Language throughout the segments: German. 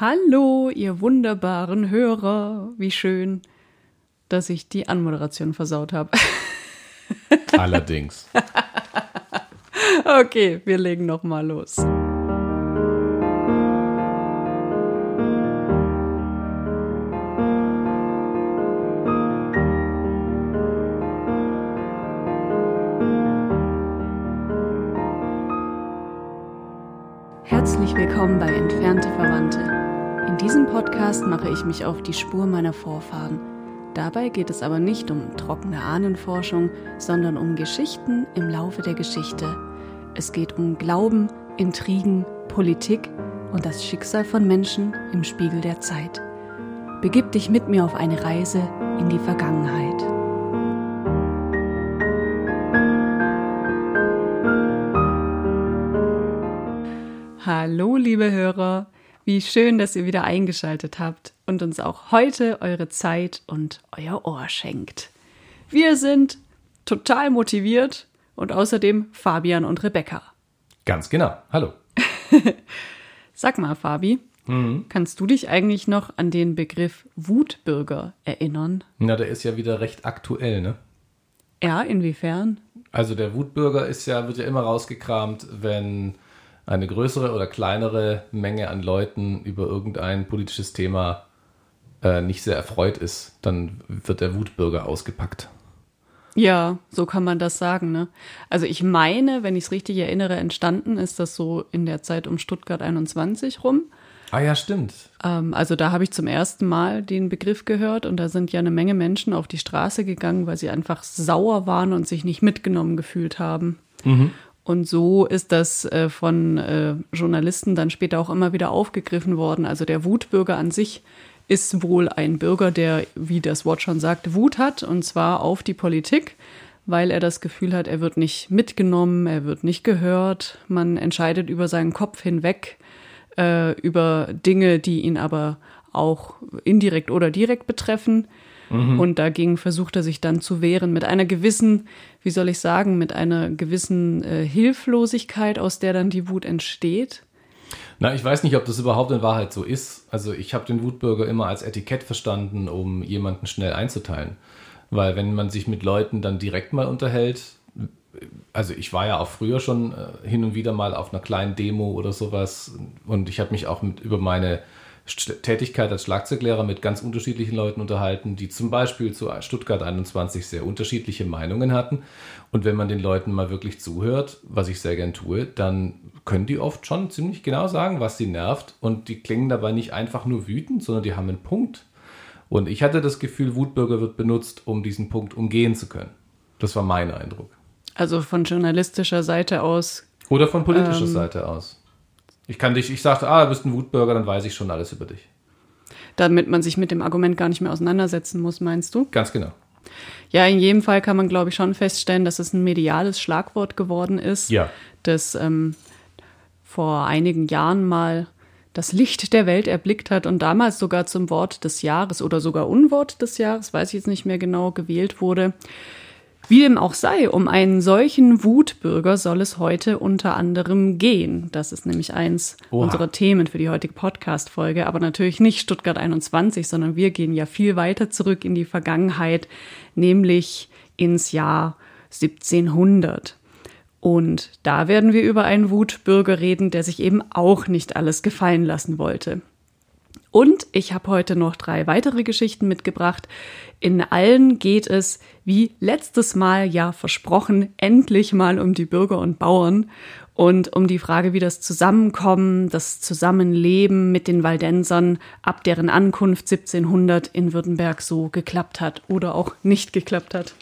Hallo, ihr wunderbaren Hörer. Wie schön, dass ich die Anmoderation versaut habe. Allerdings. okay, wir legen noch mal los. Podcast mache ich mich auf die Spur meiner Vorfahren. Dabei geht es aber nicht um trockene Ahnenforschung, sondern um Geschichten im Laufe der Geschichte. Es geht um Glauben, Intrigen, Politik und das Schicksal von Menschen im Spiegel der Zeit. Begib dich mit mir auf eine Reise in die Vergangenheit. Hallo, liebe Hörer. Wie schön, dass ihr wieder eingeschaltet habt und uns auch heute eure Zeit und euer Ohr schenkt. Wir sind total motiviert und außerdem Fabian und Rebecca. Ganz genau. Hallo. Sag mal, Fabi, mhm. kannst du dich eigentlich noch an den Begriff Wutbürger erinnern? Na, der ist ja wieder recht aktuell, ne? Ja, inwiefern? Also der Wutbürger ist ja, wird ja immer rausgekramt, wenn eine größere oder kleinere Menge an Leuten über irgendein politisches Thema äh, nicht sehr erfreut ist, dann wird der Wutbürger ausgepackt. Ja, so kann man das sagen. Ne? Also ich meine, wenn ich es richtig erinnere, entstanden ist das so in der Zeit um Stuttgart 21 rum. Ah ja, stimmt. Ähm, also da habe ich zum ersten Mal den Begriff gehört und da sind ja eine Menge Menschen auf die Straße gegangen, weil sie einfach sauer waren und sich nicht mitgenommen gefühlt haben. Mhm. Und so ist das äh, von äh, Journalisten dann später auch immer wieder aufgegriffen worden. Also der Wutbürger an sich ist wohl ein Bürger, der, wie das Wort schon sagt, Wut hat, und zwar auf die Politik, weil er das Gefühl hat, er wird nicht mitgenommen, er wird nicht gehört, man entscheidet über seinen Kopf hinweg, äh, über Dinge, die ihn aber auch indirekt oder direkt betreffen. Mhm. Und dagegen versucht er sich dann zu wehren mit einer gewissen, wie soll ich sagen, mit einer gewissen äh, Hilflosigkeit, aus der dann die Wut entsteht. Na, ich weiß nicht, ob das überhaupt in Wahrheit so ist. Also ich habe den Wutbürger immer als Etikett verstanden, um jemanden schnell einzuteilen. Weil wenn man sich mit Leuten dann direkt mal unterhält, also ich war ja auch früher schon äh, hin und wieder mal auf einer kleinen Demo oder sowas und ich habe mich auch mit über meine Tätigkeit als Schlagzeuglehrer mit ganz unterschiedlichen Leuten unterhalten, die zum Beispiel zu Stuttgart 21 sehr unterschiedliche Meinungen hatten. Und wenn man den Leuten mal wirklich zuhört, was ich sehr gern tue, dann können die oft schon ziemlich genau sagen, was sie nervt. Und die klingen dabei nicht einfach nur wütend, sondern die haben einen Punkt. Und ich hatte das Gefühl, Wutbürger wird benutzt, um diesen Punkt umgehen zu können. Das war mein Eindruck. Also von journalistischer Seite aus. Oder von politischer ähm, Seite aus. Ich kann dich, ich sagte, ah, du bist ein Wutbürger, dann weiß ich schon alles über dich. Damit man sich mit dem Argument gar nicht mehr auseinandersetzen muss, meinst du? Ganz genau. Ja, in jedem Fall kann man, glaube ich, schon feststellen, dass es ein mediales Schlagwort geworden ist, ja. das ähm, vor einigen Jahren mal das Licht der Welt erblickt hat und damals sogar zum Wort des Jahres oder sogar Unwort des Jahres, weiß ich jetzt nicht mehr genau, gewählt wurde. Wie dem auch sei, um einen solchen Wutbürger soll es heute unter anderem gehen. Das ist nämlich eins Oha. unserer Themen für die heutige Podcast-Folge. Aber natürlich nicht Stuttgart 21, sondern wir gehen ja viel weiter zurück in die Vergangenheit, nämlich ins Jahr 1700. Und da werden wir über einen Wutbürger reden, der sich eben auch nicht alles gefallen lassen wollte. Und ich habe heute noch drei weitere Geschichten mitgebracht. In allen geht es, wie letztes Mal ja versprochen, endlich mal um die Bürger und Bauern und um die Frage, wie das Zusammenkommen, das Zusammenleben mit den Waldensern ab deren Ankunft 1700 in Württemberg so geklappt hat oder auch nicht geklappt hat.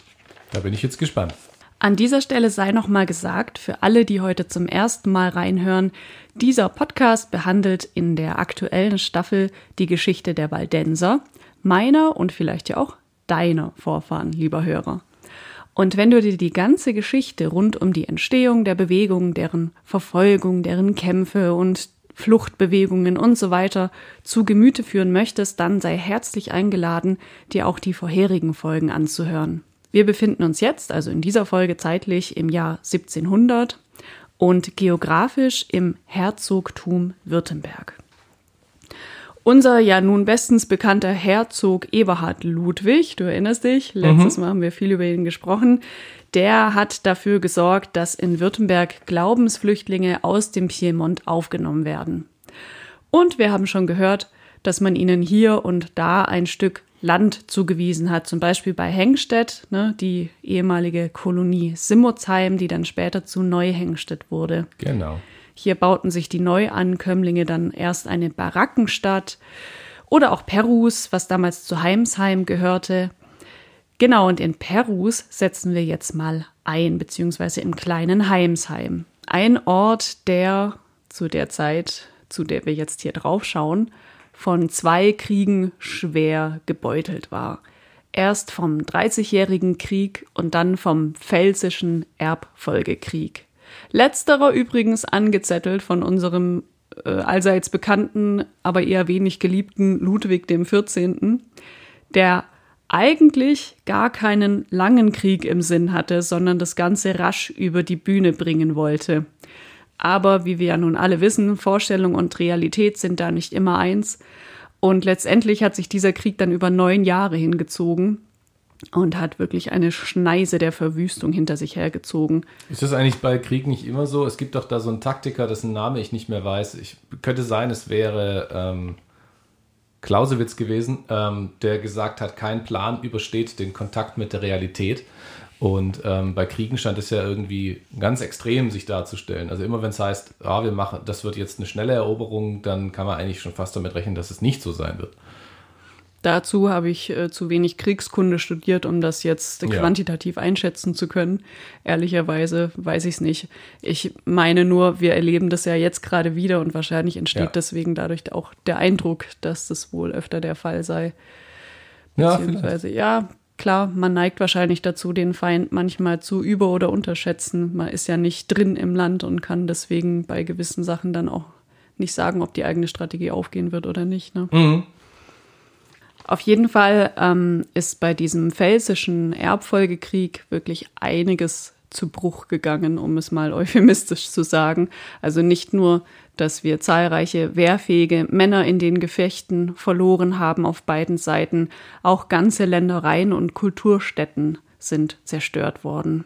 Da bin ich jetzt gespannt. An dieser Stelle sei nochmal gesagt, für alle, die heute zum ersten Mal reinhören, dieser Podcast behandelt in der aktuellen Staffel die Geschichte der Waldenser, meiner und vielleicht ja auch deiner Vorfahren, lieber Hörer. Und wenn du dir die ganze Geschichte rund um die Entstehung der Bewegung, deren Verfolgung, deren Kämpfe und Fluchtbewegungen und so weiter zu Gemüte führen möchtest, dann sei herzlich eingeladen, dir auch die vorherigen Folgen anzuhören. Wir befinden uns jetzt, also in dieser Folge zeitlich, im Jahr 1700 und geografisch im Herzogtum Württemberg. Unser ja nun bestens bekannter Herzog Eberhard Ludwig, du erinnerst dich, letztes mhm. Mal haben wir viel über ihn gesprochen, der hat dafür gesorgt, dass in Württemberg Glaubensflüchtlinge aus dem Piemont aufgenommen werden. Und wir haben schon gehört, dass man ihnen hier und da ein Stück Land zugewiesen hat, zum Beispiel bei Hengstedt, ne, die ehemalige Kolonie Simmerzheim, die dann später zu Neuhengstedt wurde. Genau. Hier bauten sich die Neuankömmlinge dann erst eine Barackenstadt oder auch Perus, was damals zu Heimsheim gehörte. Genau, und in Perus setzen wir jetzt mal ein, beziehungsweise im kleinen Heimsheim. Ein Ort, der zu der Zeit, zu der wir jetzt hier drauf schauen, von zwei Kriegen schwer gebeutelt war. Erst vom Dreißigjährigen Krieg und dann vom Pfälzischen Erbfolgekrieg. Letzterer übrigens angezettelt von unserem äh, allseits bekannten, aber eher wenig geliebten Ludwig XIV., der eigentlich gar keinen langen Krieg im Sinn hatte, sondern das Ganze rasch über die Bühne bringen wollte. Aber wie wir ja nun alle wissen, Vorstellung und Realität sind da nicht immer eins. Und letztendlich hat sich dieser Krieg dann über neun Jahre hingezogen und hat wirklich eine Schneise der Verwüstung hinter sich hergezogen. Ist das eigentlich bei Krieg nicht immer so? Es gibt doch da so einen Taktiker, dessen Name ich nicht mehr weiß. Ich könnte sein, es wäre ähm, Clausewitz gewesen, ähm, der gesagt hat, kein Plan übersteht den Kontakt mit der Realität. Und ähm, bei Kriegen scheint es ja irgendwie ganz extrem sich darzustellen. Also immer wenn es heißt, ah, wir machen, das wird jetzt eine schnelle Eroberung, dann kann man eigentlich schon fast damit rechnen, dass es nicht so sein wird. Dazu habe ich äh, zu wenig Kriegskunde studiert, um das jetzt ja. quantitativ einschätzen zu können. Ehrlicherweise weiß ich es nicht. Ich meine nur, wir erleben das ja jetzt gerade wieder und wahrscheinlich entsteht ja. deswegen dadurch auch der Eindruck, dass das wohl öfter der Fall sei. Beziehungsweise, ja, ja, klar, man neigt wahrscheinlich dazu, den Feind manchmal zu über- oder unterschätzen. Man ist ja nicht drin im Land und kann deswegen bei gewissen Sachen dann auch nicht sagen, ob die eigene Strategie aufgehen wird oder nicht. Ne? Mhm. Auf jeden Fall ähm, ist bei diesem pfälzischen Erbfolgekrieg wirklich einiges zu Bruch gegangen, um es mal euphemistisch zu sagen. Also nicht nur, dass wir zahlreiche wehrfähige Männer in den Gefechten verloren haben auf beiden Seiten, auch ganze Ländereien und Kulturstätten sind zerstört worden.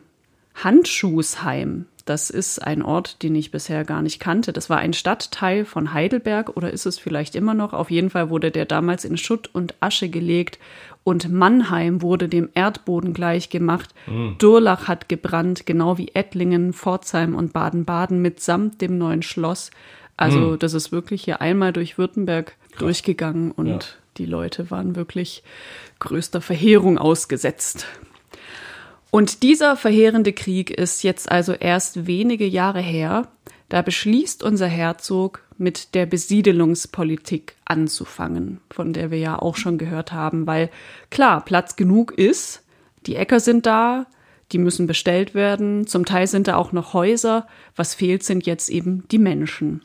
Handschuhsheim, das ist ein Ort, den ich bisher gar nicht kannte. Das war ein Stadtteil von Heidelberg oder ist es vielleicht immer noch? Auf jeden Fall wurde der damals in Schutt und Asche gelegt und Mannheim wurde dem Erdboden gleichgemacht. Mhm. Durlach hat gebrannt, genau wie Ettlingen, Pforzheim und Baden-Baden mitsamt dem neuen Schloss. Also mhm. das ist wirklich hier einmal durch Württemberg Krass. durchgegangen und ja. die Leute waren wirklich größter Verheerung ausgesetzt. Und dieser verheerende Krieg ist jetzt also erst wenige Jahre her. Da beschließt unser Herzog mit der Besiedelungspolitik anzufangen, von der wir ja auch schon gehört haben, weil klar, Platz genug ist, die Äcker sind da, die müssen bestellt werden, zum Teil sind da auch noch Häuser, was fehlt sind jetzt eben die Menschen.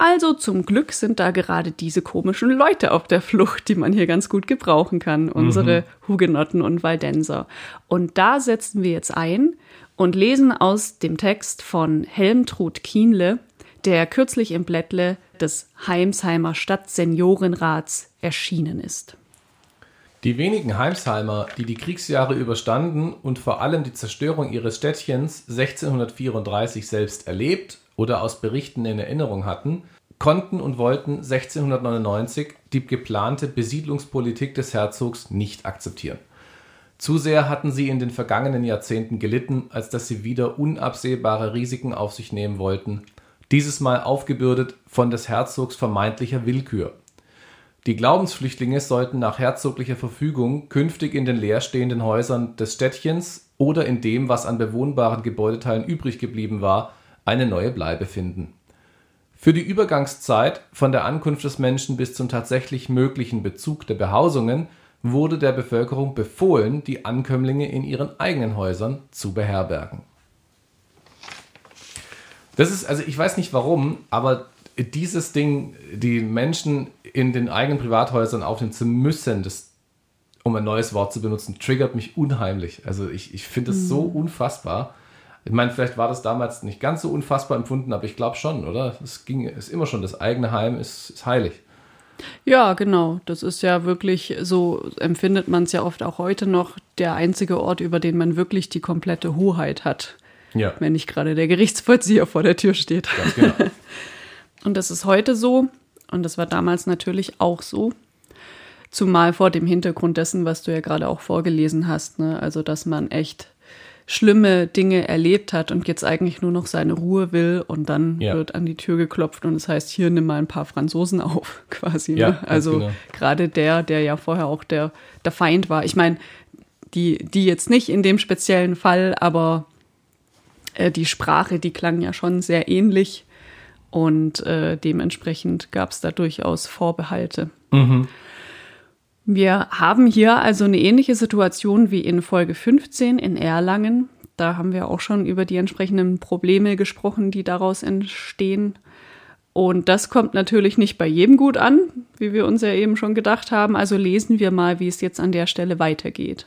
Also zum Glück sind da gerade diese komischen Leute auf der Flucht, die man hier ganz gut gebrauchen kann, unsere mhm. Hugenotten und Waldenser. Und da setzen wir jetzt ein und lesen aus dem Text von Helmtrud Kienle, der kürzlich im Blättle des Heimsheimer Stadtseniorenrats erschienen ist. Die wenigen Heimsheimer, die die Kriegsjahre überstanden und vor allem die Zerstörung ihres Städtchens 1634 selbst erlebt oder aus Berichten in Erinnerung hatten, konnten und wollten 1699 die geplante Besiedlungspolitik des Herzogs nicht akzeptieren. Zu sehr hatten sie in den vergangenen Jahrzehnten gelitten, als dass sie wieder unabsehbare Risiken auf sich nehmen wollten, dieses Mal aufgebürdet von des Herzogs vermeintlicher Willkür. Die Glaubensflüchtlinge sollten nach herzoglicher Verfügung künftig in den leerstehenden Häusern des Städtchens oder in dem, was an bewohnbaren Gebäudeteilen übrig geblieben war, eine neue Bleibe finden. Für die Übergangszeit von der Ankunft des Menschen bis zum tatsächlich möglichen Bezug der Behausungen wurde der Bevölkerung befohlen, die Ankömmlinge in ihren eigenen Häusern zu beherbergen. Das ist, also ich weiß nicht warum, aber dieses Ding, die Menschen in den eigenen Privathäusern aufnehmen zu müssen, das, um ein neues Wort zu benutzen, triggert mich unheimlich. Also ich, ich finde es mhm. so unfassbar. Ich meine, vielleicht war das damals nicht ganz so unfassbar empfunden, aber ich glaube schon, oder? Es ging, ist immer schon, das eigene Heim ist, ist heilig. Ja, genau. Das ist ja wirklich, so empfindet man es ja oft auch heute noch, der einzige Ort, über den man wirklich die komplette Hoheit hat. Ja. Wenn nicht gerade der Gerichtsvollzieher vor der Tür steht. Ganz genau. Und das ist heute so. Und das war damals natürlich auch so. Zumal vor dem Hintergrund dessen, was du ja gerade auch vorgelesen hast. Ne? Also, dass man echt schlimme Dinge erlebt hat und jetzt eigentlich nur noch seine Ruhe will und dann Ja. wird an die Tür geklopft und es heißt, hier nimm mal ein paar Franzosen auf, quasi. Ja, ne? Also genau. gerade der, der ja vorher auch der, der Feind war. Ich meine, die, die jetzt nicht in dem speziellen Fall, aber äh, die Sprache, die klang ja schon sehr ähnlich und äh, dementsprechend gab es da durchaus Vorbehalte. Wir haben hier also eine ähnliche Situation wie in Folge 15 in Erlangen. Da haben wir auch schon über die entsprechenden Probleme gesprochen, die daraus entstehen. Und das kommt natürlich nicht bei jedem gut an, wie wir uns ja eben schon gedacht haben. Also lesen wir mal, wie es jetzt an der Stelle weitergeht.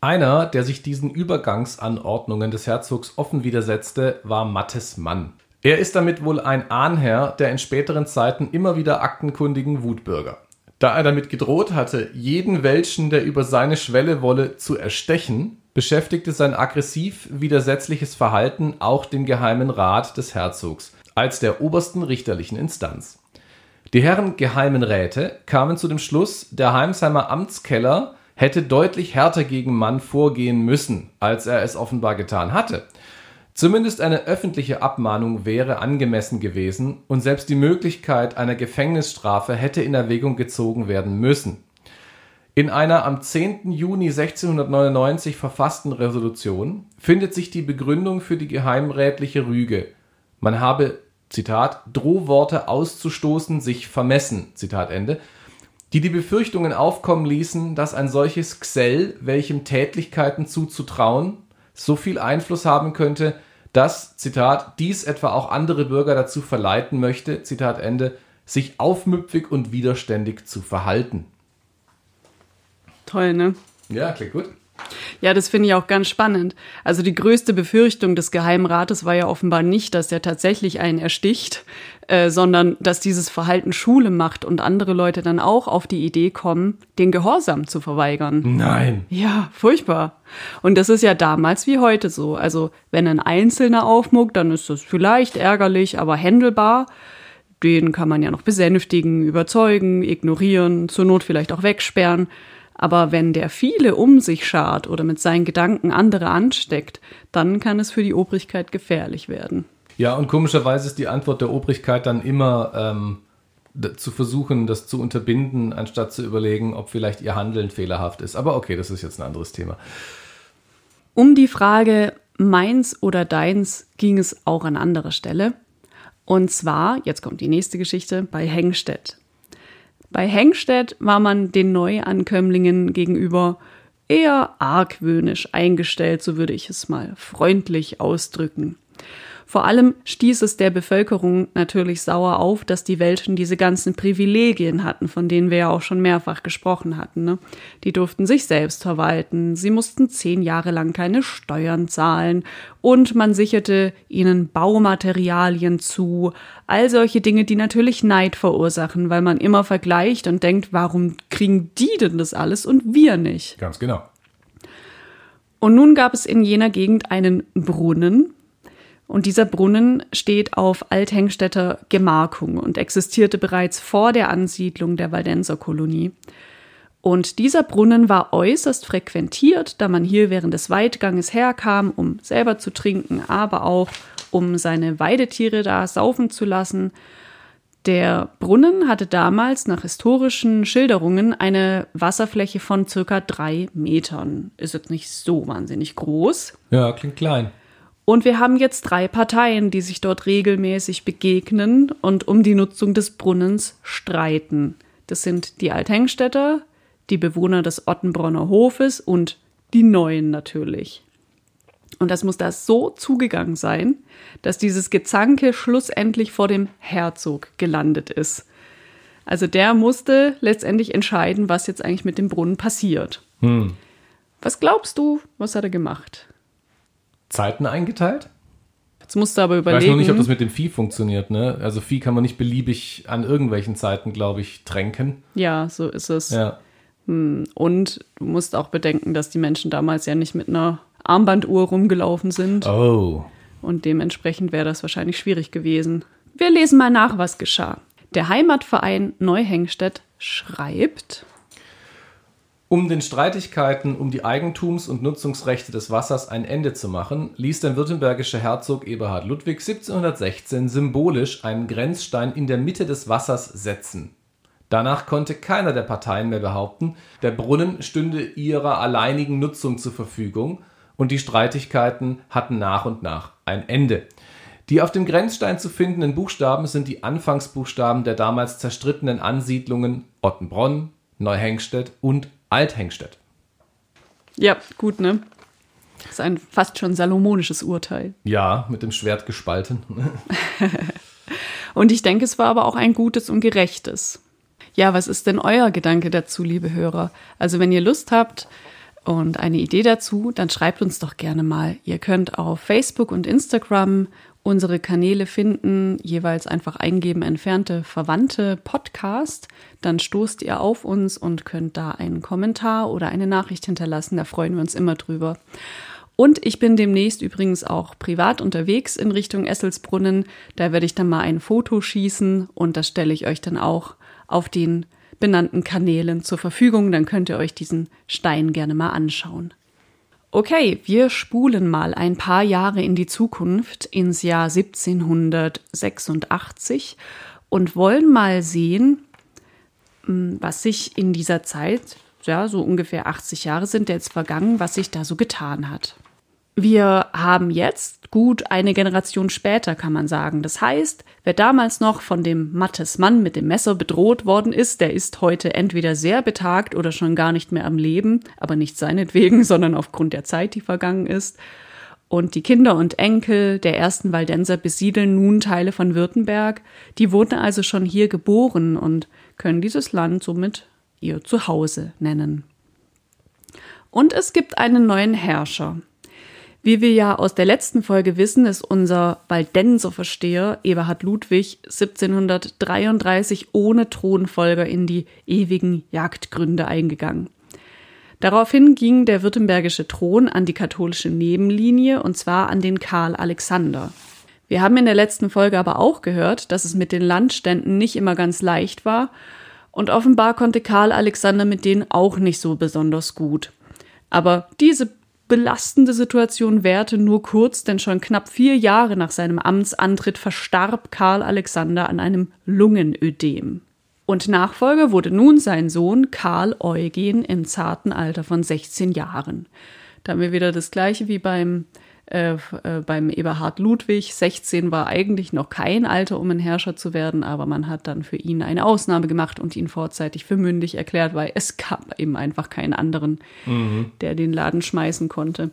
Einer, der sich diesen Übergangsanordnungen des Herzogs offen widersetzte, war Mattes Mann. Er ist damit wohl ein Ahnherr der in späteren Zeiten immer wieder aktenkundigen Wutbürger. Da er damit gedroht hatte, jeden Welschen, der über seine Schwelle wolle, zu erstechen, beschäftigte sein aggressiv widersetzliches Verhalten auch den Geheimen Rat des Herzogs als der obersten richterlichen Instanz. Die Herren Geheimen Räte kamen zu dem Schluss, der Heimsheimer Amtskeller hätte deutlich härter gegen Mann vorgehen müssen, als er es offenbar getan hatte. Zumindest eine öffentliche Abmahnung wäre angemessen gewesen und selbst die Möglichkeit einer Gefängnisstrafe hätte in Erwägung gezogen werden müssen. In einer am 10. Juni 1699 verfassten Resolution findet sich die Begründung für die geheimrätliche Rüge. Man habe, Zitat, Drohworte auszustoßen, sich vermessen, Zitat Ende, die die Befürchtungen aufkommen ließen, dass ein solches Gsell, welchem Tätlichkeiten zuzutrauen, so viel Einfluss haben könnte, dass, Zitat, dies etwa auch andere Bürger dazu verleiten möchte, Zitat Ende, sich aufmüpfig und widerständig zu verhalten. Toll, ne? Ja, klingt gut. Ja, das finde ich auch ganz spannend. Also die größte Befürchtung des Geheimrates war ja offenbar nicht, dass er tatsächlich einen ersticht, äh, sondern dass dieses Verhalten Schule macht und andere Leute dann auch auf die Idee kommen, den Gehorsam zu verweigern. Nein. Ja, furchtbar. Und das ist ja damals wie heute so. Also wenn ein Einzelner aufmuckt, dann ist das vielleicht ärgerlich, aber händelbar. Den kann man ja noch besänftigen, überzeugen, ignorieren, zur Not vielleicht auch wegsperren. Aber wenn der viele um sich schart oder mit seinen Gedanken andere ansteckt, dann kann es für die Obrigkeit gefährlich werden. Ja, und komischerweise ist die Antwort der Obrigkeit dann immer ähm, zu versuchen, das zu unterbinden, anstatt zu überlegen, ob vielleicht ihr Handeln fehlerhaft ist. Aber okay, das ist jetzt ein anderes Thema. Um die Frage meins oder deins ging es auch an anderer Stelle. Und zwar, jetzt kommt die nächste Geschichte, bei Hengstedt. Bei Hengstedt war man den Neuankömmlingen gegenüber eher argwöhnisch eingestellt, so würde ich es mal freundlich ausdrücken. Vor allem stieß es der Bevölkerung natürlich sauer auf, dass die Welschen diese ganzen Privilegien hatten, von denen wir ja auch schon mehrfach gesprochen hatten. Ne? Die durften sich selbst verwalten, sie mussten zehn Jahre lang keine Steuern zahlen und man sicherte ihnen Baumaterialien zu. All solche Dinge, die natürlich Neid verursachen, weil man immer vergleicht und denkt, warum kriegen die denn das alles und wir nicht? Ganz genau. Und nun gab es in jener Gegend einen Brunnen. Und dieser Brunnen steht auf Althengstädter Gemarkung und existierte bereits vor der Ansiedlung der Waldenserkolonie. Und dieser Brunnen war äußerst frequentiert, da man hier während des Weitganges herkam, um selber zu trinken, aber auch um seine Weidetiere da saufen zu lassen. Der Brunnen hatte damals nach historischen Schilderungen eine Wasserfläche von circa drei Metern. Ist jetzt nicht so wahnsinnig groß. Ja, klingt klein. Und wir haben jetzt drei Parteien, die sich dort regelmäßig begegnen und um die Nutzung des Brunnens streiten. Das sind die Althengstädter, die Bewohner des Ottenbronner Hofes und die Neuen natürlich. Und das muss da so zugegangen sein, dass dieses Gezanke schlussendlich vor dem Herzog gelandet ist. Also der musste letztendlich entscheiden, was jetzt eigentlich mit dem Brunnen passiert. Was glaubst du, was hat er gemacht? Zeiten eingeteilt? Jetzt musst du aber überlegen. Ich weiß noch nicht, ob das mit dem Vieh funktioniert, ne? Also Vieh kann man nicht beliebig an irgendwelchen Zeiten, glaube ich, tränken. Ja, so ist es. Ja. Und du musst auch bedenken, dass die Menschen damals ja nicht mit einer Armbanduhr rumgelaufen sind. Oh. Und dementsprechend wäre das wahrscheinlich schwierig gewesen. Wir lesen mal nach, was geschah. Der Heimatverein Neuhengstedt schreibt. Um den Streitigkeiten um die Eigentums- und Nutzungsrechte des Wassers ein Ende zu machen, ließ der württembergische Herzog Eberhard Ludwig 1716 symbolisch einen Grenzstein in der Mitte des Wassers setzen. Danach konnte keiner der Parteien mehr behaupten, der Brunnen stünde ihrer alleinigen Nutzung zur Verfügung und die Streitigkeiten hatten nach und nach ein Ende. Die auf dem Grenzstein zu findenden Buchstaben sind die Anfangsbuchstaben der damals zerstrittenen Ansiedlungen Ottenbronn, Neuhengstedt und Althengstedt. Ja, gut, ne? Das ist ein fast schon salomonisches Urteil. Ja, mit dem Schwert gespalten. und ich denke, es war aber auch ein gutes und gerechtes. Ja, was ist denn euer Gedanke dazu, liebe Hörer? Also wenn ihr Lust habt und eine Idee dazu, dann schreibt uns doch gerne mal. Ihr könnt auf Facebook und Instagram unsere Kanäle finden, jeweils einfach eingeben entfernte Verwandte Podcast, dann stoßt ihr auf uns und könnt da einen Kommentar oder eine Nachricht hinterlassen, da freuen wir uns immer drüber. Und ich bin demnächst übrigens auch privat unterwegs in Richtung Esselsbrunnen, da werde ich dann mal ein Foto schießen und das stelle ich euch dann auch auf den benannten Kanälen zur Verfügung, dann könnt ihr euch diesen Stein gerne mal anschauen. Okay, wir spulen mal ein paar Jahre in die Zukunft, ins Jahr 1786 und wollen mal sehen, hm, was sich in dieser Zeit, ja, so ungefähr 80 Jahre sind jetzt vergangen, was sich da so getan hat. Wir haben jetzt gut eine Generation später, kann man sagen. Das heißt, wer damals noch von dem Mattes Mann mit dem Messer bedroht worden ist, der ist heute entweder sehr betagt oder schon gar nicht mehr am Leben, aber nicht seinetwegen, sondern aufgrund der Zeit, die vergangen ist. Und die Kinder und Enkel der ersten Waldenser besiedeln nun Teile von Württemberg. Die wurden also schon hier geboren und können dieses Land somit ihr Zuhause nennen. Und es gibt einen neuen Herrscher. Wie wir ja aus der letzten Folge wissen, ist unser Waldenser-Versteher Eberhard Ludwig 1733 ohne Thronfolger in die ewigen Jagdgründe eingegangen. Daraufhin ging der württembergische Thron an die katholische Nebenlinie und zwar an den Karl Alexander. Wir haben in der letzten Folge aber auch gehört, dass es mit den Landständen nicht immer ganz leicht war und offenbar konnte Karl Alexander mit denen auch nicht so besonders gut. Aber diese belastende Situation währte nur kurz, denn schon knapp vier Jahre nach seinem Amtsantritt verstarb Karl Alexander an einem Lungenödem. Und Nachfolger wurde nun sein Sohn Karl Eugen im zarten Alter von 16 Jahren. Da haben wir wieder das gleiche wie beim äh, äh, beim Eberhard Ludwig. 16 war eigentlich noch kein Alter, um ein Herrscher zu werden, aber man hat dann für ihn eine Ausnahme gemacht und ihn vorzeitig für mündig erklärt, weil es gab eben einfach keinen anderen, mhm. der den Laden schmeißen konnte.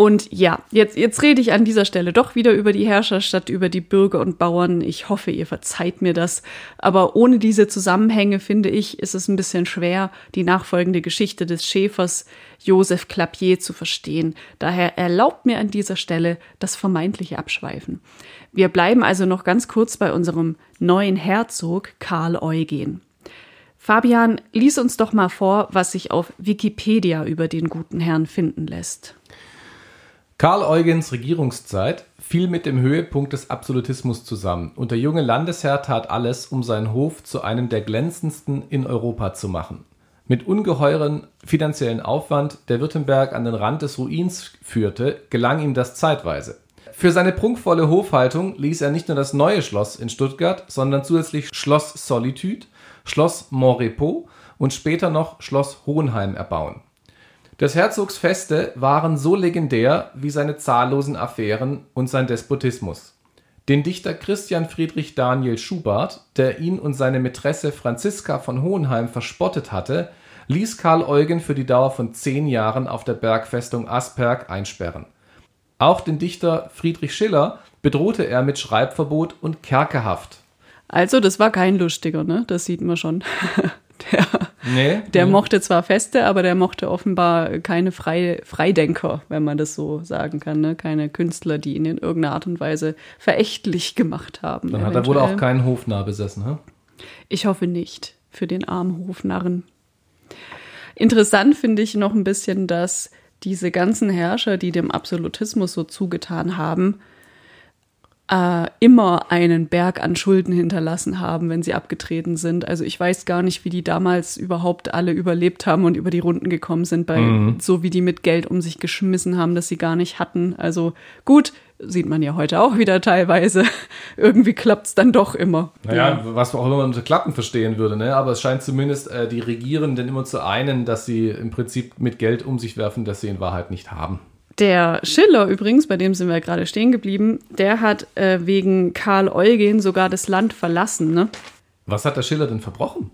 Und ja, jetzt, jetzt rede ich an dieser Stelle doch wieder über die Herrscher statt über die Bürger und Bauern. Ich hoffe, ihr verzeiht mir das. Aber ohne diese Zusammenhänge, finde ich, ist es ein bisschen schwer, die nachfolgende Geschichte des Schäfers Joseph Clapier zu verstehen. Daher erlaubt mir an dieser Stelle das vermeintliche Abschweifen. Wir bleiben also noch ganz kurz bei unserem neuen Herzog Karl Eugen. Fabian, lies uns doch mal vor, was sich auf Wikipedia über den guten Herrn finden lässt. Karl Eugens Regierungszeit fiel mit dem Höhepunkt des Absolutismus zusammen und der junge Landesherr tat alles, um seinen Hof zu einem der glänzendsten in Europa zu machen. Mit ungeheuren finanziellen Aufwand, der Württemberg an den Rand des Ruins führte, gelang ihm das zeitweise. Für seine prunkvolle Hofhaltung ließ er nicht nur das neue Schloss in Stuttgart, sondern zusätzlich Schloss Solitude, Schloss Montrepos und später noch Schloss Hohenheim erbauen. Des Herzogs Feste waren so legendär wie seine zahllosen Affären und sein Despotismus. Den Dichter Christian Friedrich Daniel Schubart, der ihn und seine Mätresse Franziska von Hohenheim verspottet hatte, ließ Karl Eugen für die Dauer von zehn Jahren auf der Bergfestung Asperg einsperren. Auch den Dichter Friedrich Schiller bedrohte er mit Schreibverbot und Kerkerhaft. Also, das war kein lustiger, ne? Das sieht man schon. der Nee. Der nee. mochte zwar Feste, aber der mochte offenbar keine Frei Freidenker, wenn man das so sagen kann. Ne? Keine Künstler, die ihn in irgendeiner Art und Weise verächtlich gemacht haben. Dann hat er wohl auch keinen Hofnarr besessen, hä? Ich hoffe nicht für den armen Hofnarren. Interessant finde ich noch ein bisschen, dass diese ganzen Herrscher, die dem Absolutismus so zugetan haben, äh, immer einen Berg an Schulden hinterlassen haben, wenn sie abgetreten sind. Also ich weiß gar nicht, wie die damals überhaupt alle überlebt haben und über die Runden gekommen sind, bei so wie die mit Geld um sich geschmissen haben, das sie gar nicht hatten. Also gut, sieht man ja heute auch wieder teilweise. Irgendwie klappt's dann doch immer. Naja, was auch immer unter Klappen verstehen würde, ne? aber es scheint zumindest äh, die Regierenden immer zu einen, dass sie im Prinzip mit Geld um sich werfen, das sie in Wahrheit nicht haben. Der Schiller übrigens, bei dem sind wir gerade stehen geblieben, der hat äh, wegen Karl Eugen sogar das Land verlassen. Ne? Was hat der Schiller denn verbrochen?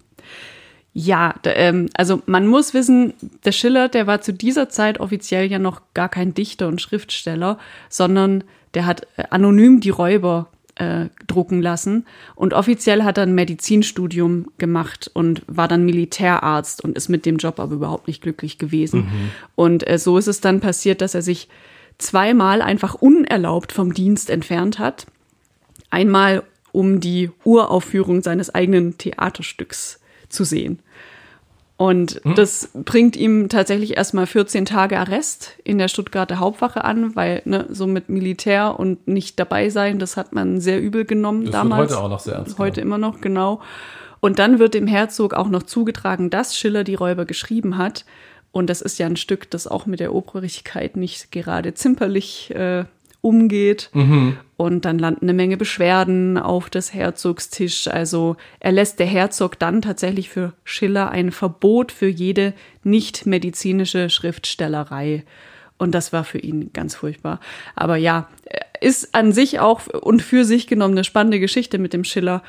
Ja, da, ähm, also man muss wissen, der Schiller, der war zu dieser Zeit offiziell ja noch gar kein Dichter und Schriftsteller, sondern der hat äh, anonym die Räuber äh, drucken lassen und offiziell hat er ein Medizinstudium gemacht und war dann Militärarzt und ist mit dem Job aber überhaupt nicht glücklich gewesen. Und äh, so ist es dann passiert, dass er sich zweimal einfach unerlaubt vom Dienst entfernt hat. Einmal, um die Uraufführung seines eigenen Theaterstücks zu sehen. Und das bringt ihm tatsächlich erstmal 14 Tage Arrest in der Stuttgarter Hauptwache an, weil ne, so mit Militär und nicht dabei sein, das hat man sehr übel genommen Das damals. heute auch noch sehr ernst Heute immer noch, genau. Und dann wird dem Herzog auch noch zugetragen, dass Schiller die Räuber geschrieben hat. Und das ist ja ein Stück, das auch mit der Obrigkeit nicht gerade zimperlich äh, umgeht. Und dann landen eine Menge Beschwerden auf des Herzogs Tisch. Also erlässt der Herzog dann tatsächlich für Schiller ein Verbot für jede nicht medizinische Schriftstellerei. Und das war für ihn ganz furchtbar. Aber ja, ist an sich auch und für sich genommen eine spannende Geschichte mit dem Schiller.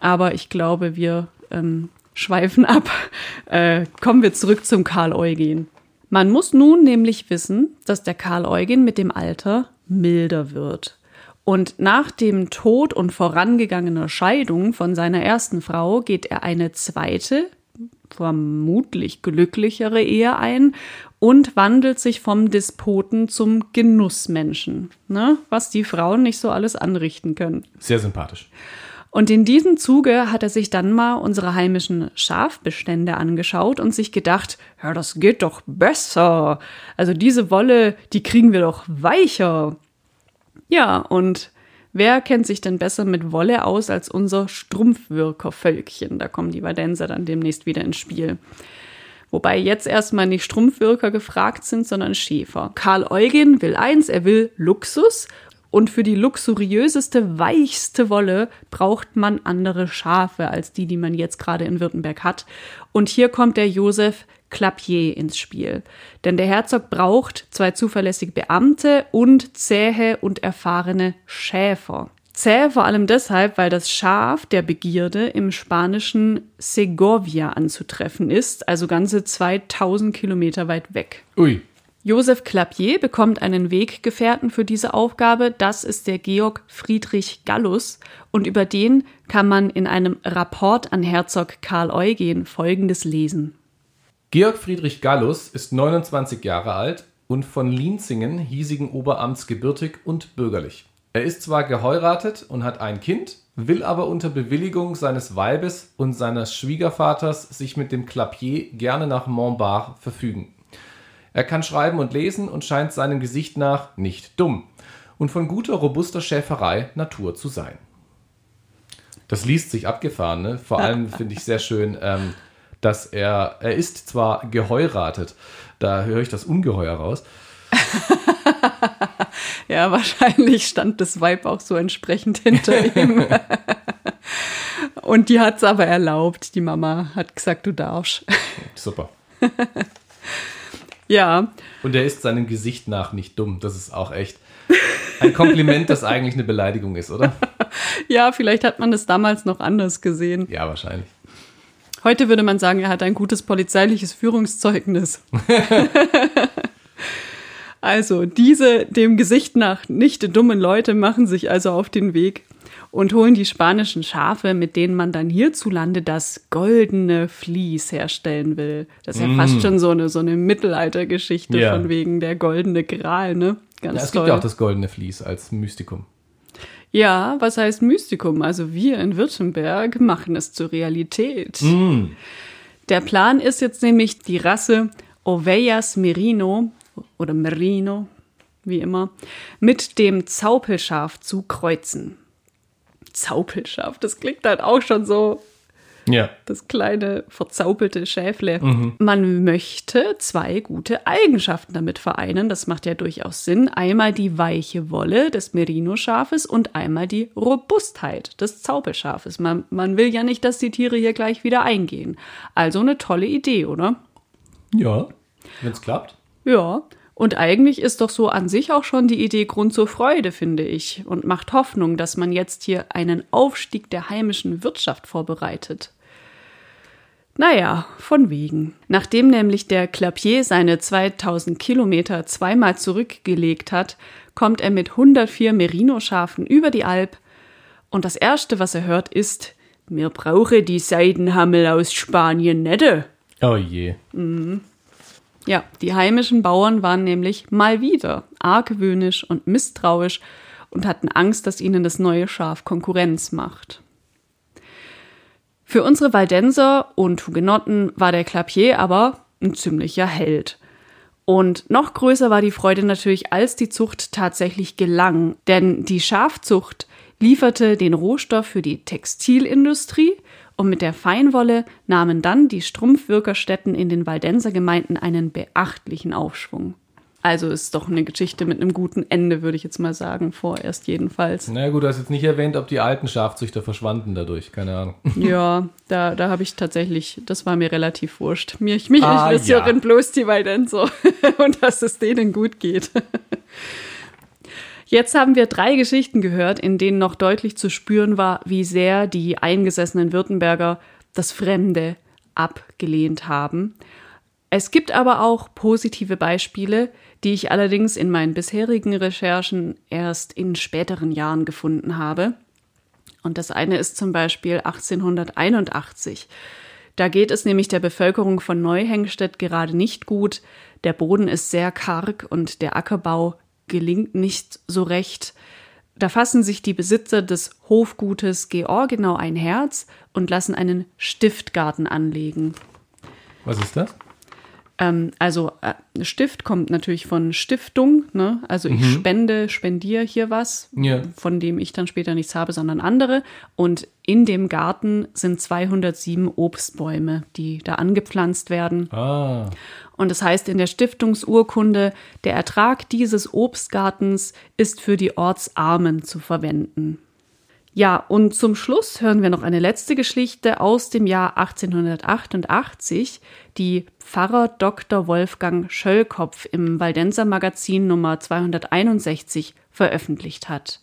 Aber ich glaube, wir ähm, schweifen ab. Äh, kommen wir zurück zum Karl Eugen. Man muss nun nämlich wissen, dass der Karl Eugen mit dem Alter milder wird. Und nach dem Tod und vorangegangener Scheidung von seiner ersten Frau geht er eine zweite, vermutlich glücklichere Ehe ein und wandelt sich vom Despoten zum Genussmenschen, ne? was die Frauen nicht so alles anrichten können. Sehr sympathisch. Und in diesem Zuge hat er sich dann mal unsere heimischen Schafbestände angeschaut und sich gedacht, ja, das geht doch besser. Also diese Wolle, die kriegen wir doch weicher. Ja, und wer kennt sich denn besser mit Wolle aus als unser Strumpfwirkervölkchen? Da kommen die Wadenser dann demnächst wieder ins Spiel. Wobei jetzt erstmal nicht Strumpfwirker gefragt sind, sondern Schäfer. Karl Eugen will eins, er will Luxus. Und für die luxuriöseste, weichste Wolle braucht man andere Schafe als die, die man jetzt gerade in Württemberg hat. Und hier kommt der Josef Clapier ins Spiel. Denn der Herzog braucht zwei zuverlässige Beamte und zähe und erfahrene Schäfer. Zäh vor allem deshalb, weil das Schaf der Begierde im spanischen Segovia anzutreffen ist, also ganze 2000 Kilometer weit weg. Ui. Josef Clapier bekommt einen Weggefährten für diese Aufgabe. Das ist der Georg Friedrich Gallus. Und über den kann man in einem Rapport an Herzog Karl Eugen Folgendes lesen. Georg Friedrich Gallus ist 29 Jahre alt und von Lienzingen, hiesigen Oberamts, gebürtig und bürgerlich. Er ist zwar geheiratet und hat ein Kind, will aber unter Bewilligung seines Weibes und seines Schwiegervaters sich mit dem Clapier gerne nach Montbard verfügen. Er kann schreiben und lesen und scheint seinem Gesicht nach nicht dumm und von guter, robuster Schäferei Natur zu sein. Das liest sich abgefahren, ne? Vor allem finde ich sehr schön, ähm, dass er, er ist zwar geheiratet, da höre ich das Ungeheuer raus, Ja, wahrscheinlich stand das Weib auch so entsprechend hinter ihm. Und die hat's aber erlaubt. Die Mama hat gesagt, du darfst. super. Ja, Und er ist seinem Gesicht nach nicht dumm, das ist auch echt ein Kompliment, das eigentlich eine Beleidigung ist, oder? ja, vielleicht hat man das damals noch anders gesehen. Ja, wahrscheinlich. Heute würde man sagen, er hat ein gutes polizeiliches Führungszeugnis. Also, diese dem Gesicht nach nicht dummen Leute machen sich also auf den Weg und holen die spanischen Schafe, mit denen man dann hierzulande das goldene Vlies herstellen will. Das ist ja mm. fast schon so eine, so eine Mittelaltergeschichte yeah. von wegen der goldene Gral, ne? Ganz ja, es toll. gibt ja auch das goldene Vlies als Mystikum. Ja, was heißt Mystikum? Also wir in Württemberg machen es zur Realität. Mm. Der Plan ist jetzt nämlich, die Rasse Ovejas Merino oder Merino, wie immer, mit dem Zaupelschaf zu kreuzen. Zaupelschaf, das klingt halt auch schon so ja. Das kleine verzaupelte Schäfle. Mhm. Man möchte zwei gute Eigenschaften damit vereinen. Das macht ja durchaus Sinn. Einmal die weiche Wolle des Merino-Schafes und einmal die Robustheit des Zaupelschafes. Man, man will ja nicht, dass die Tiere hier gleich wieder eingehen. Also eine tolle Idee, oder? Ja, wenn es klappt. Ja. Und eigentlich ist doch so an sich auch schon die Idee Grund zur Freude, finde ich, und macht Hoffnung, dass man jetzt hier einen Aufstieg der heimischen Wirtschaft vorbereitet. Naja, von wegen. Nachdem nämlich der Clapier seine 2000 Kilometer zweimal zurückgelegt hat, kommt er mit 104 Merino-Schafen über die Alp und das erste, was er hört, ist, mir brauche die Seidenhammel aus Spanien nette. Oh je. Mhm. Ja, die heimischen Bauern waren nämlich mal wieder argwöhnisch und misstrauisch und hatten Angst, dass ihnen das neue Schaf Konkurrenz macht. Für unsere Waldenser und Hugenotten war der Clapier aber ein ziemlicher Held. Und noch größer war die Freude natürlich, als die Zucht tatsächlich gelang, denn die Schafzucht lieferte den Rohstoff für die Textilindustrie und mit der Feinwolle nahmen dann die Strumpfwirkerstätten in den Waldenser Gemeinden einen beachtlichen Aufschwung. Also ist doch eine Geschichte mit einem guten Ende, würde ich jetzt mal sagen, vorerst jedenfalls. Na gut, du hast jetzt nicht erwähnt, ob die alten Schafzüchter verschwanden dadurch, keine Ahnung. Ja, da, da habe ich tatsächlich, das war mir relativ wurscht. Mir, mich ah, interessieren ja. bloß die Waldenser und dass es denen gut geht. Jetzt haben wir drei Geschichten gehört, in denen noch deutlich zu spüren war, wie sehr die eingesessenen Württemberger das Fremde abgelehnt haben. Es gibt aber auch positive Beispiele, die ich allerdings in meinen bisherigen Recherchen erst in späteren Jahren gefunden habe. Und das eine ist zum Beispiel 1881. Da geht es nämlich der Bevölkerung von Neuhengstedt gerade nicht gut. Der Boden ist sehr karg und der Ackerbau gelingt nicht so recht. Da fassen sich die Besitzer des Hofgutes Georgenau ein Herz und lassen einen Stiftgarten anlegen. Was ist das? Ähm, also äh, Stift kommt natürlich von Stiftung, ne? Also ich mhm. spende, spendiere hier was, ja. von dem ich dann später nichts habe, sondern andere. Und in dem Garten sind 207 Obstbäume, die da angepflanzt werden. Ah. Und das heißt in der Stiftungsurkunde, der Ertrag dieses Obstgartens ist für die Ortsarmen zu verwenden. Ja, und zum Schluss hören wir noch eine letzte Geschichte aus dem Jahr 1888, die Pfarrer Dr. Wolfgang Schöllkopf im Waldenser Magazin Nummer 261 veröffentlicht hat.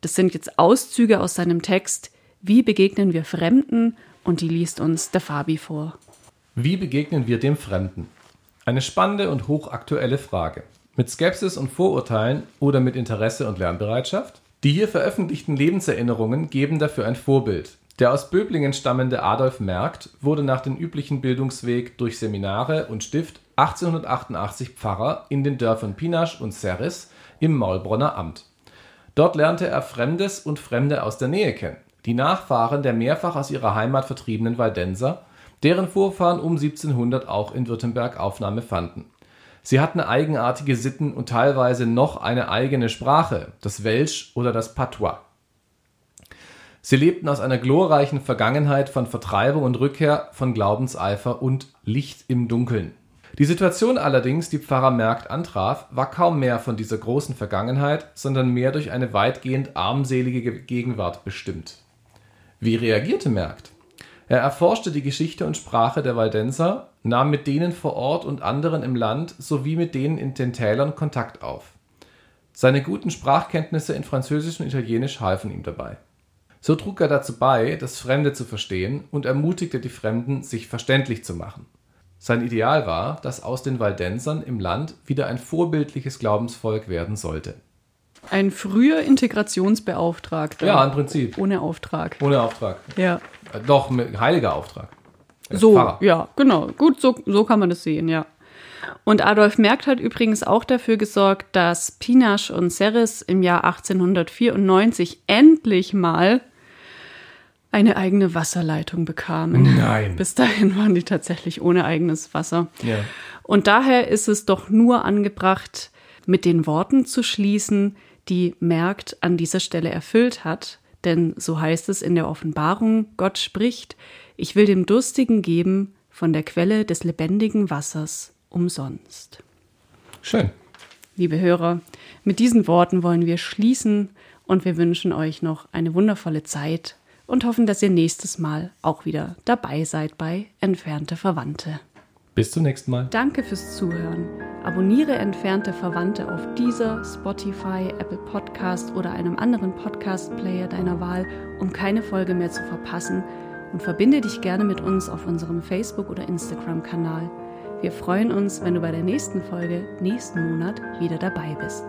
Das sind jetzt Auszüge aus seinem Text Wie begegnen wir Fremden? und die liest uns der Fabi vor. Wie begegnen wir dem Fremden? Eine spannende und hochaktuelle Frage. Mit Skepsis und Vorurteilen oder mit Interesse und Lernbereitschaft? Die hier veröffentlichten Lebenserinnerungen geben dafür ein Vorbild. Der aus Böblingen stammende Adolf Merkt wurde nach dem üblichen Bildungsweg durch Seminare und Stift 1888 Pfarrer in den Dörfern Pinasch und Serris im Maulbronner Amt. Dort lernte er Fremdes und Fremde aus der Nähe kennen, die Nachfahren der mehrfach aus ihrer Heimat vertriebenen Waldenser, deren Vorfahren um 1700 auch in Württemberg Aufnahme fanden Sie hatten eigenartige Sitten und teilweise noch eine eigene Sprache, das Welsch oder das Patois. Sie lebten aus einer glorreichen Vergangenheit von Vertreibung und Rückkehr, von Glaubenseifer und Licht im Dunkeln. Die Situation allerdings, die Pfarrer Merkt antraf, war kaum mehr von dieser großen Vergangenheit, sondern mehr durch eine weitgehend armselige Gegenwart bestimmt. Wie reagierte Merkt? Er erforschte die Geschichte und Sprache der Waldenser, nahm mit denen vor Ort und anderen im Land sowie mit denen in den Tälern Kontakt auf. Seine guten Sprachkenntnisse in Französisch und Italienisch halfen ihm dabei. So trug er dazu bei, das Fremde zu verstehen und ermutigte die Fremden, sich verständlich zu machen. Sein Ideal war, dass aus den Waldensern im Land wieder ein vorbildliches Glaubensvolk werden sollte. Ein früher Integrationsbeauftragter. Ja, im Prinzip. Ohne Auftrag. Ohne Auftrag. Ja. Äh, Doch, mit heiliger Auftrag. Als So, Pfarrer. ja, genau. Gut, so, so kann man das sehen, ja. Und Adolf Merkt hat übrigens auch dafür gesorgt, dass Pinasch und Serres im Jahr 1894 endlich mal eine eigene Wasserleitung bekamen. Nein. Bis dahin waren die tatsächlich ohne eigenes Wasser. Ja. Und daher ist es doch nur angebracht, mit den Worten zu schließen, die Merkt an dieser Stelle erfüllt hat. Denn so heißt es in der Offenbarung, Gott spricht, ich will dem Durstigen geben von der Quelle des lebendigen Wassers umsonst. Schön. Liebe Hörer, mit diesen Worten wollen wir schließen und wir wünschen euch noch eine wundervolle Zeit und hoffen, dass ihr nächstes Mal auch wieder dabei seid bei Entfernte Verwandte. Bis zum nächsten Mal. Danke fürs Zuhören. Abonniere entfernte Verwandte auf dieser, Spotify, Apple Podcast oder einem anderen Podcast-Player deiner Wahl, um keine Folge mehr zu verpassen und verbinde dich gerne mit uns auf unserem Facebook- oder Instagram-Kanal. Wir freuen uns, wenn du bei der nächsten Folge nächsten Monat wieder dabei bist.